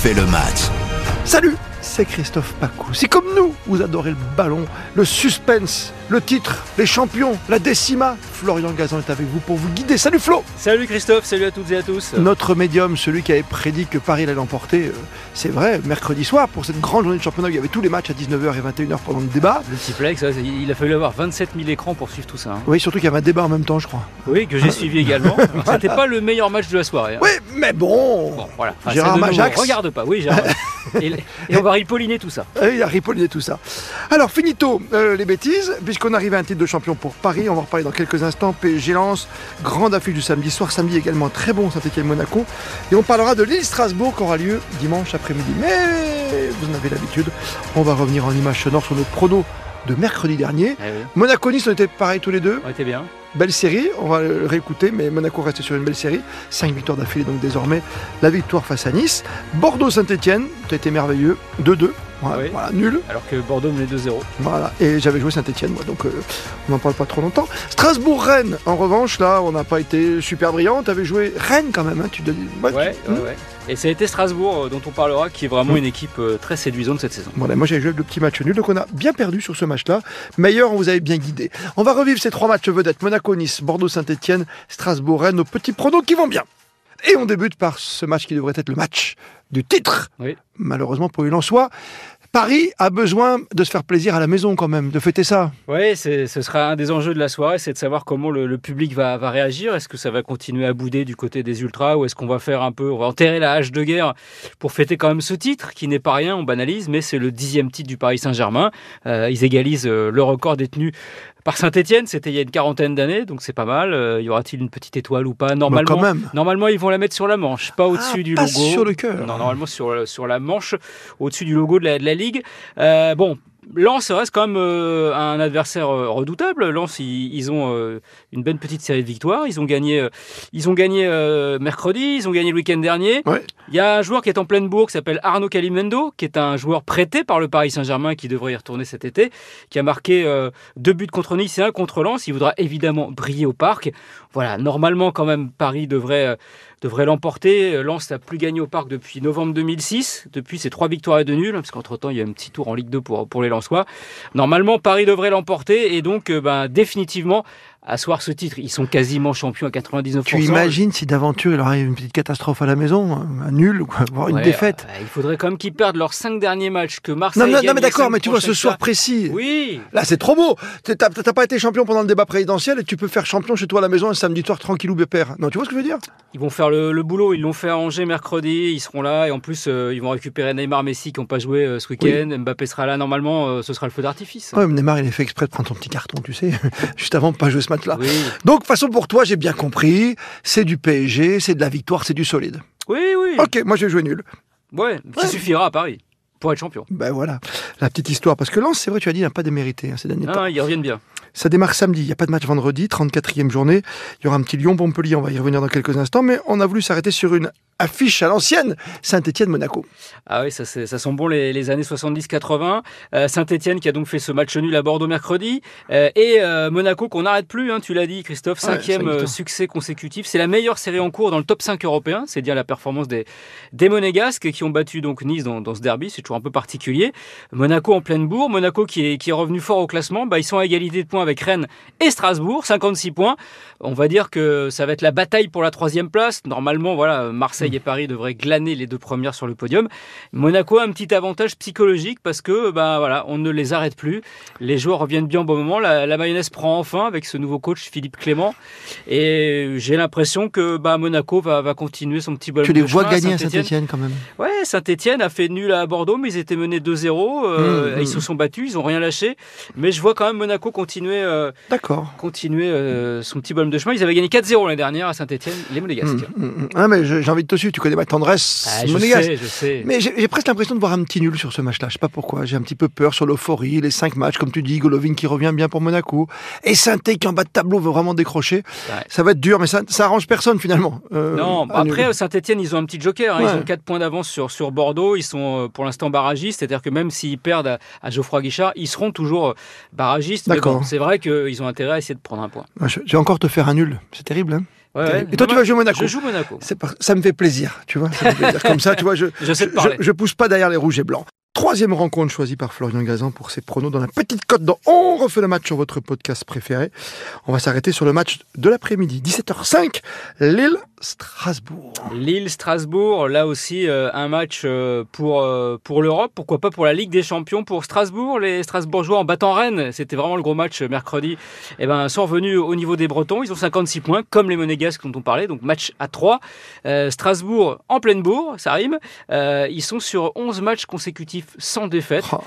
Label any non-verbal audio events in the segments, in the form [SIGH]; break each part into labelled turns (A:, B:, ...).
A: fait le match.
B: Salut, c'est Christophe Pacou. Si comme nous, vous adorez le ballon, le suspense, le titre, les champions, la décima, Florian Gazan est avec vous pour vous guider. Salut Flo
C: Salut Christophe, salut à toutes et à tous.
B: Notre médium, celui qui avait prédit que Paris allait l'emporter, euh, c'est vrai, mercredi soir, pour cette grande journée de championnat, où il y avait tous les matchs à 19h et 21h pendant le débat.
C: Multiplex, ouais, il a fallu avoir 27 000 écrans pour suivre tout ça. hein.
B: Oui, surtout qu'il y avait un débat en même temps, je crois.
C: Oui, que j'ai suivi également. [LAUGHS] C'était pas le meilleur match de la soirée. hein.
B: Oui, mais bon,
C: Bon, voilà. Enfin,
B: Gérard
C: nouveau.
B: Majax.
C: Regarde pas, oui, Gérard. [LAUGHS] et, et on va ripolliner tout ça.
B: Il a ripolliné tout ça. Alors, finito euh, les bêtises, puisqu'on arrive à un titre de champion pour Paris. On va en reparler dans quelques instants. PSG Lens, grande affiche du samedi soir. Samedi également, très bon Saint-Etienne-Monaco. Et on parlera de Lille-Strasbourg qui aura lieu dimanche après-midi. Mais vous en avez l'habitude, on va revenir en image sonore sur nos pronos de mercredi dernier.
C: Eh oui,
B: Monaco-Nice, on était pareil tous les deux.
C: on était bien.
B: Belle série, on va le réécouter, mais Monaco reste sur une belle série. 5 victoires d'affilée, donc désormais la victoire face à Nice. Bordeaux-Saint-Etienne, tu été merveilleux, 2-2. Voilà,
C: Oui.
B: voilà, nul.
C: Alors que Bordeaux menait 2-0.
B: Voilà, et j'avais joué Saint-Etienne, moi, donc euh, on n'en parle pas trop longtemps. Strasbourg-Rennes, en revanche, là, on n'a pas été super brillant. Tu avais joué Rennes quand même, hein, tu dois dire.
C: Ouais,
B: tu-
C: ouais,
B: hmm.
C: ouais. Et ça a été Strasbourg euh, dont on parlera, qui est vraiment une équipe euh, très séduisante cette saison.
B: Voilà, moi j'avais joué le petit match nul, donc on a bien perdu sur ce match-là. Meilleur, on vous avait bien guidé. On va revivre ces trois matchs vedettes Monaco-Nice, Bordeaux-Saint-Etienne, Strasbourg-Rennes, nos petits pronos qui vont bien. Et on débute par ce match qui devrait être le match du titre.
C: Oui.
B: Malheureusement pour les Lensois. Paris a besoin de se faire plaisir à la maison quand même, de fêter ça.
C: Oui, ce sera un des enjeux de la soirée, c'est de savoir comment le, le public va, va réagir. Est-ce que ça va continuer à bouder du côté des ultras ou est-ce qu'on va faire un peu, on va enterrer la hache de guerre pour fêter quand même ce titre qui n'est pas rien, on banalise, mais c'est le dixième titre du Paris Saint-Germain. Euh, ils égalisent euh, le record détenu par Saint-Etienne, c'était il y a une quarantaine d'années, donc c'est pas mal. Euh, y aura-t-il une petite étoile ou pas?
B: Bah,
C: Normalement,
B: même.
C: Normalement, ils vont la mettre sur la manche, pas au-dessus
B: Ah,
C: du
B: pas
C: logo.
B: sur le cœur.
C: Non, normalement sur, sur la manche, au-dessus du logo de la, de la Ligue. Euh, bon, Lens reste quand même euh, un adversaire euh, redoutable. Lens, ils, ils ont euh, une belle petite série de victoires. Ils ont gagné, euh, ils ont gagné mercredi, ils ont gagné le week-end dernier.
B: Ouais.
C: Il y a un joueur qui est en pleine bourre qui s'appelle Arnaud Calimendo, qui est un joueur prêté par le Paris Saint-Germain qui devrait y retourner cet été, qui a marqué deux buts contre Nice et un contre Lens. Il voudra évidemment briller au parc. Voilà, normalement quand même Paris devrait devrait l'emporter. Lens n'a plus gagné au parc depuis novembre 2006. Depuis, c'est trois victoires et deux nuls, parce qu'entre-temps, il y a un petit tour en Ligue 2 pour, pour les Normalement, Paris devrait l'emporter et donc, euh, ben, définitivement, asseoir ce titre. Ils sont quasiment champions à 99%.
B: Tu imagines si d'aventure il leur arrive une petite catastrophe à la maison, un un nul, voire une
C: Ouais,
B: défaite.
C: euh, il faudrait quand même qu'ils perdent leurs cinq derniers matchs, que Marseille
B: Non, non, non, mais d'accord, mais tu vois ce soir précis.
C: Oui,
B: Là, c'est trop beau. T'as pas été champion pendant le débat présidentiel et tu peux faire champion chez toi à la maison un samedi soir tranquillou pépère. Non, tu vois ce que je veux dire?
C: Ils vont faire le, le boulot, ils l'ont fait à Angers mercredi, ils seront là et en plus euh, ils vont récupérer Neymar Messi qui n'ont pas joué euh, ce week-end, Mbappé sera là, normalement ce sera le feu d'artifice.
B: Ouais, mais Neymar, il est fait exprès de prendre ton petit carton, tu sais, [LAUGHS] juste avant de pas jouer ce match-là.
C: Oui,
B: Donc, façon pour toi, j'ai bien compris, c'est du PSG, c'est de la victoire, c'est du solide.
C: oui, oui.
B: Ok, moi je vais jouer nul.
C: Ouais,
B: Ouais.
C: suffira à Paris pour être champion.
B: Ben voilà, la petite histoire. Parce que Lens, c'est vrai, tu as dit, il n'a pas démérité hein, ces derniers temps.
C: Ah, ils reviennent bien.
B: Ça démarre samedi, il n'y a pas de match vendredi, 34e journée. Il y aura un petit Lyon-Montpellier, on va y revenir dans quelques instants, mais on a voulu s'arrêter sur une affiche à l'ancienne, Saint-Etienne-Monaco.
C: Ah oui, ça, sent bon les, les années 70-80. Euh, Saint-Etienne qui a donc fait ce match nul à Bordeaux mercredi. Euh, et euh, Monaco qu'on n'arrête plus, hein, tu l'as dit Christophe, cinquième
B: cinq
C: euh, succès consécutif. C'est la meilleure série en cours dans le top 5 européen. C'est dire la performance des, des Monégasques qui ont battu donc Nice dans, dans ce derby. C'est toujours un peu particulier. Monaco en pleine bourre. Monaco qui est, qui est revenu fort au classement. Bah, ils sont à égalité de points avec Rennes et Strasbourg, 56 points. On va dire que ça va être la bataille pour la troisième place. Normalement, voilà, Marseille et Paris devraient glaner les deux premières sur le podium. Monaco a un petit avantage psychologique parce que, bah voilà, on ne les arrête plus. Les joueurs reviennent bien au bon moment. La, la mayonnaise prend enfin avec ce nouveau coach Philippe Clément. Et j'ai l'impression que bah, Monaco va, va continuer son petit bonhomme
B: Tu les
C: de
B: vois
C: chemin.
B: gagner à Saint-Etienne quand même.
C: Ouais, Saint-Etienne a fait nul à Bordeaux, mais ils étaient menés 2-0. euh,
B: Mmh, mmh.
C: Ils se sont battus, ils ont rien lâché. Mais je vois quand même Monaco continuer, euh,
B: D'accord.
C: continuer euh, son petit bonhomme de chemin. Ils avaient gagné 4-0 l'année dernière à Saint-Etienne, les Monégasques.
B: Hum. Ah, mais j'ai envie de te tu connais ma tendresse
C: Ah, je sais, je sais.
B: Mais j'ai presque l'impression de voir un petit nul sur ce match-là. Je sais pas pourquoi. J'ai un petit peu peur sur l'euphorie, les cinq matchs, comme tu dis, Golovin qui revient bien pour Monaco. Et saint qui en bas de tableau veut vraiment décrocher.
C: Ouais.
B: Ça va être dur, mais ça, ça arrange personne finalement. Euh,
C: Non, après Saint-Etienne, ils ont un petit joker. hein.
B: Ouais.
C: Ils ont 4 points d'avance sur, sur Bordeaux. Ils sont euh, pour l'instant barragistes. C'est-à-dire que même s'ils perdent à, à Geoffroy Guichard, ils seront toujours euh, barragistes. Mais
B: D'accord.
C: bon, c'est vrai qu'ils ont intérêt à essayer de prendre un point.
B: Je- je vais encore te faire un nul. C'est terrible. Hein
C: Ouais,
B: Et toi, tu vas jouer Monaco
C: Je joue Monaco.
B: Par- Ça me fait plaisir, tu vois. ça me fait plaisir. Comme ça, tu vois, je, [LAUGHS]
C: Je
B: je, pousse pas derrière les rouges et blancs. Troisième rencontre choisie par Florian Gazan pour ses pronos dans la petite cote dans On refait le match sur votre podcast préféré. On va s'arrêter sur le match de l'après-midi, 17h05, Lille-Strasbourg.
C: Lille-Strasbourg, là aussi euh, un match euh, pour, euh, pour l'Europe, pourquoi pas pour la Ligue des Champions pour Strasbourg. Les Strasbourgeois en battant Rennes, c'était vraiment le gros match mercredi, eh ben, sont revenus au niveau des Bretons. Ils ont 56 points, comme les Monégasques dont on parlait, donc match à 3. Euh, Strasbourg en pleine bourre, ça rime. Ils sont sur 11 matchs consécutifs sans défaite.
B: Oh.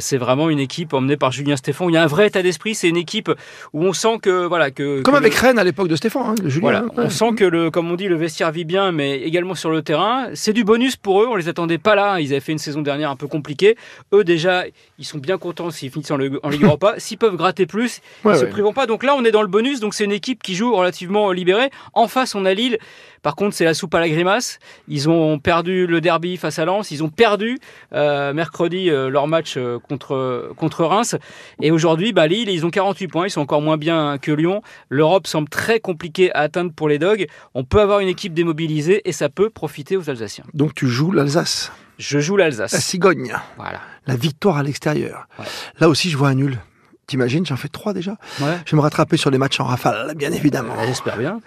C: C'est vraiment une équipe emmenée par Julien Stéphan. Il y a un vrai état d'esprit. C'est une équipe où on sent que voilà que
B: Comme
C: que
B: avec
C: le-
B: Rennes à l'époque de Stéphane, hein, Julien.
C: voilà,
B: Ouais.
C: on sent que le, comme on dit, le vestiaire vit bien, mais également sur le terrain. C'est du bonus pour eux. On les attendait pas là. Ils avaient fait une saison dernière un peu compliquée. Eux déjà, ils sont bien contents s'ils finissent en, Ligue- en Ligue Europa. [LAUGHS] S'ils peuvent gratter plus,
B: Ouais,
C: ils se
B: ouais.
C: priveront pas. Donc là, on est dans le bonus. Donc c'est une équipe qui joue relativement libérée. En face, on a Lille. Par contre, c'est la soupe à la grimace. Ils ont perdu le derby face à Lens. Ils ont perdu euh, mercredi euh, leur match euh, contre, contre Reims. Et aujourd'hui, bah, Lille, ils ont 48 points. Ils sont encore moins bien que Lyon. L'Europe semble très compliquée à atteindre pour les Dogs. On peut avoir une équipe démobilisée et ça peut profiter aux Alsaciens.
B: Donc tu joues l'Alsace,
C: Je joue
B: la
C: l'Alsace.
B: cigogne,
C: Voilà.
B: la victoire à l'extérieur.
C: Ouais.
B: Là aussi, je vois un nul. T'imagines, j'en fais trois déjà.
C: Ouais.
B: Je vais me rattraper sur les matchs en rafale, bien évidemment.
C: J'espère bien.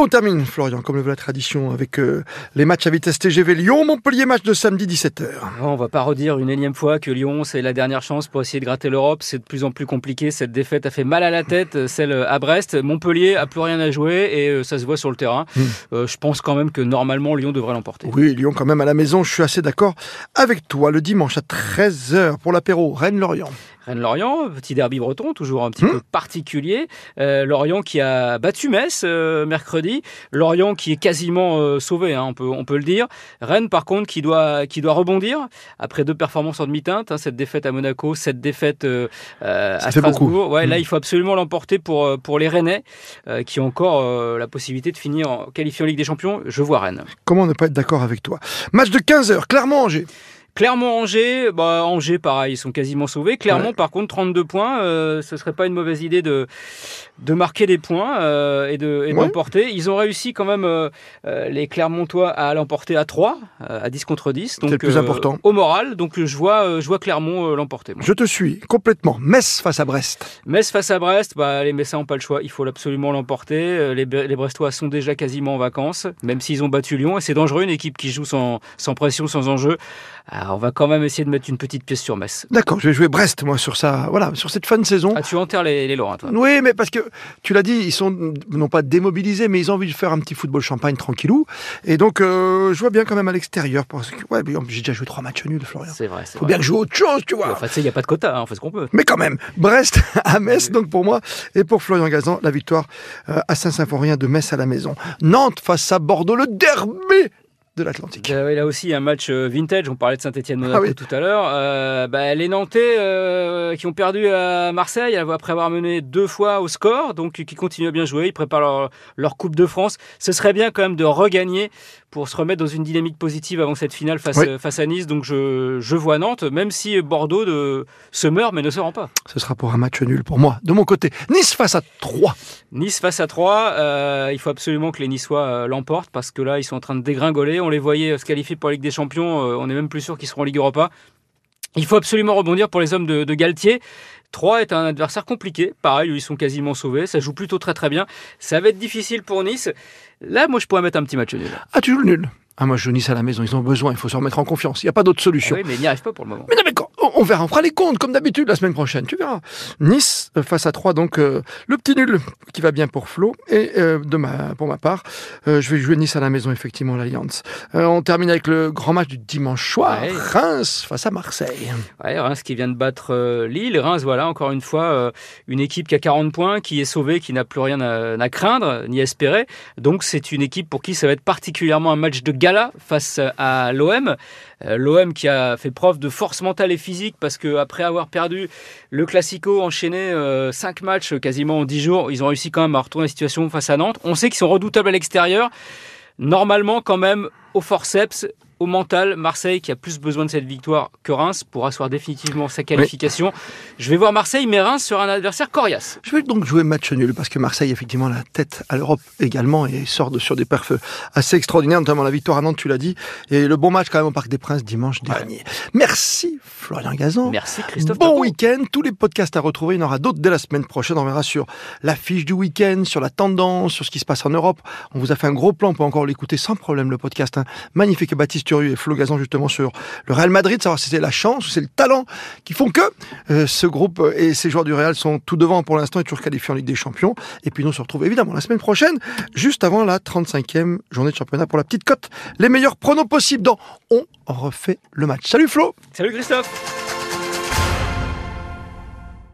B: On termine, Florian, comme le veut la tradition, avec euh, les matchs à vitesse TGV Lyon-Montpellier, match de samedi 17h.
C: On va pas redire une énième fois que Lyon, c'est la dernière chance pour essayer de gratter l'Europe. C'est de plus en plus compliqué. Cette défaite a fait mal à la tête, celle à Brest. Montpellier a plus rien à jouer et euh, ça se voit sur le terrain.
B: Mm.
C: Euh, je pense quand même que normalement Lyon devrait l'emporter.
B: Oui, Lyon quand même à la maison, je suis assez d'accord avec toi. Le dimanche à 13h pour l'apéro, Rennes-Lorient.
C: Rennes-Lorient, petit derby breton, toujours un petit
B: Hmm.
C: peu particulier. Euh, Lorient qui a battu Metz euh, mercredi. Lorient qui est quasiment euh, sauvé, hein, on, peut, on peut le dire. Rennes, par contre, qui doit, qui doit rebondir après deux performances en demi-teinte. hein, cette défaite à Monaco, cette défaite euh, euh, à. Strasbourg. Ouais,
B: Hmm.
C: Là, il faut absolument l'emporter pour, euh, pour les Rennais euh, qui ont encore euh, la possibilité de finir en qualifié en Ligue des Champions. Je vois Rennes.
B: Comment ne pas être d'accord avec toi? Match de 15h, Clermont-Angers.
C: Clermont-Angers, bah, Angers, pareil, ils sont quasiment sauvés. Clermont,
B: Ouais.
C: par contre, 32 points. Euh, ce serait pas une mauvaise idée de, de marquer des points euh, et de et
B: Ouais.
C: d'emporter. Ils ont réussi quand même, euh, euh, les Clermontois, à l'emporter à 3, euh, à 10 contre 10. Donc,
B: le plus important.
C: Au moral, donc je vois, je vois Clermont l'emporter.
B: Je te suis complètement. Metz face à Brest.
C: Metz face à Brest, bah, les Messins n'ont pas le choix. Il faut absolument l'emporter. Les, les Brestois sont déjà quasiment en vacances, même s'ils ont battu Lyon. Et c'est dangereux, une équipe qui joue sans, sans pression, sans enjeu. Alors, on va quand même essayer de mettre une petite pièce sur Metz.
B: D'accord, je vais jouer Brest, moi, sur ça. Voilà, sur cette fin de saison.
C: Ah, tu enterres les, les Lorrains, toi.
B: Oui, mais parce que tu l'as dit, ils sont non pas démobilisés, mais ils ont envie de faire un petit football champagne tranquillou. Et donc, euh, je vois bien quand même à l'extérieur. Parce que, ouais, j'ai déjà joué trois matchs nuls, Florian.
C: C'est vrai,
B: Faut
C: vrai.
B: bien que je joue autre chose, tu vois.
C: Enfin, tu sais, il n'y a pas de quota, hein, on fait ce qu'on peut.
B: Mais quand même, Brest [LAUGHS] à Metz, donc pour moi, et pour Florian Gazan, la victoire euh, à Saint-Symphorien de Metz à la maison. Nantes face à Bordeaux, le derby de l'Atlantique.
C: Euh, oui, là aussi, un match euh, vintage. On parlait de Saint-Etienne-Monaco
B: Ah oui.
C: tout à l'heure. Euh, bah, les Nantais euh, qui ont perdu à Marseille après avoir mené deux fois au score, donc qui continuent à bien jouer. Ils préparent leur, leur Coupe de France. Ce serait bien quand même de regagner pour se remettre dans une dynamique positive avant cette finale face,
B: Oui.
C: euh, face à Nice. Donc je, je vois Nantes, même si Bordeaux de, se meurt mais ne se rend pas.
B: Ce sera pour un match nul pour moi, de mon côté. Nice face à 3.
C: Nice face à 3, euh, il faut absolument que les Niçois euh, l'emportent parce que là, ils sont en train de dégringoler. On les voyait se qualifier pour la Ligue des Champions, on est même plus sûr qu'ils seront en Ligue Europa. Il faut absolument rebondir pour les hommes de, de Galtier. 3 est un adversaire compliqué. Pareil, ils sont quasiment sauvés. Ça joue plutôt très très bien. Ça va être difficile pour Nice. Là, moi, je pourrais mettre un petit match nul.
B: Ah, tu joues le nul? Ah, moi je joue Nice à la maison, ils ont besoin, il faut se remettre en confiance. Il n'y a pas d'autre
C: Ah
B: solution.
C: oui, mais il n'y arrive pas pour le moment.
B: Mais non, mais quand- on- verra, on fera les comptes comme d'habitude la semaine prochaine, tu verras. Nice euh, face à 3, donc euh, le petit nul qui va bien pour Flo. Et euh, de ma, pour ma part, euh, je vais jouer Nice à la maison, effectivement, l'Alliance. On termine avec le grand match du dimanche soir,
C: Ouais.
B: Reims face à Marseille.
C: Ouais, Reims qui vient de battre Lille. Reims, voilà, encore une fois, une équipe qui a 40 points, qui est sauvée, qui n'a plus rien à, à craindre, ni à espérer. Donc c'est une équipe pour qui ça va être particulièrement un match de gala face à l'OM. Euh, L'OM qui a fait preuve de force mentale et physique parce que après avoir perdu le Classico, enchaîné 5 matchs quasiment en 10 jours, ils ont réussi quand même à retourner la situation face à Nantes. On sait qu'ils sont redoutables à l'extérieur. Normalement, quand même, au forceps, au mental. Marseille, qui a plus besoin de cette victoire que Reims pour asseoir définitivement sa qualification. Je vais voir Marseille, mais Reims sera un adversaire coriace.
B: Je vais donc jouer match nul parce que Marseille, effectivement, la tête à l'Europe également et sort de, sur des perfs assez extraordinaires, notamment la victoire à Nantes, tu l'as dit, et le bon match quand même au Parc des Princes dimanche dernier. Merci Florian Gazan.
C: Merci Christophe.
B: Bon week-end. Tous les podcasts à retrouver. Il y en aura d'autres dès la semaine prochaine. On verra sur l'affiche du week-end, sur la tendance, sur ce qui se passe en Europe. On vous a fait un gros plan. On peut encore l'écouter sans problème, le podcast. hein. Magnifique. Baptiste Et Flo Gazan, justement, sur le Real Madrid. Savoir si c'est la chance ou c'est le talent qui font que euh, ce groupe et ces joueurs du Real sont tout devant pour l'instant et toujours qualifiés en Ligue des Champions. Et puis nous on se retrouve évidemment la semaine prochaine, juste avant la 35e journée de championnat pour la petite cote. Les meilleurs pronos possibles dans On refait le match. Salut Flo
C: Salut Christophe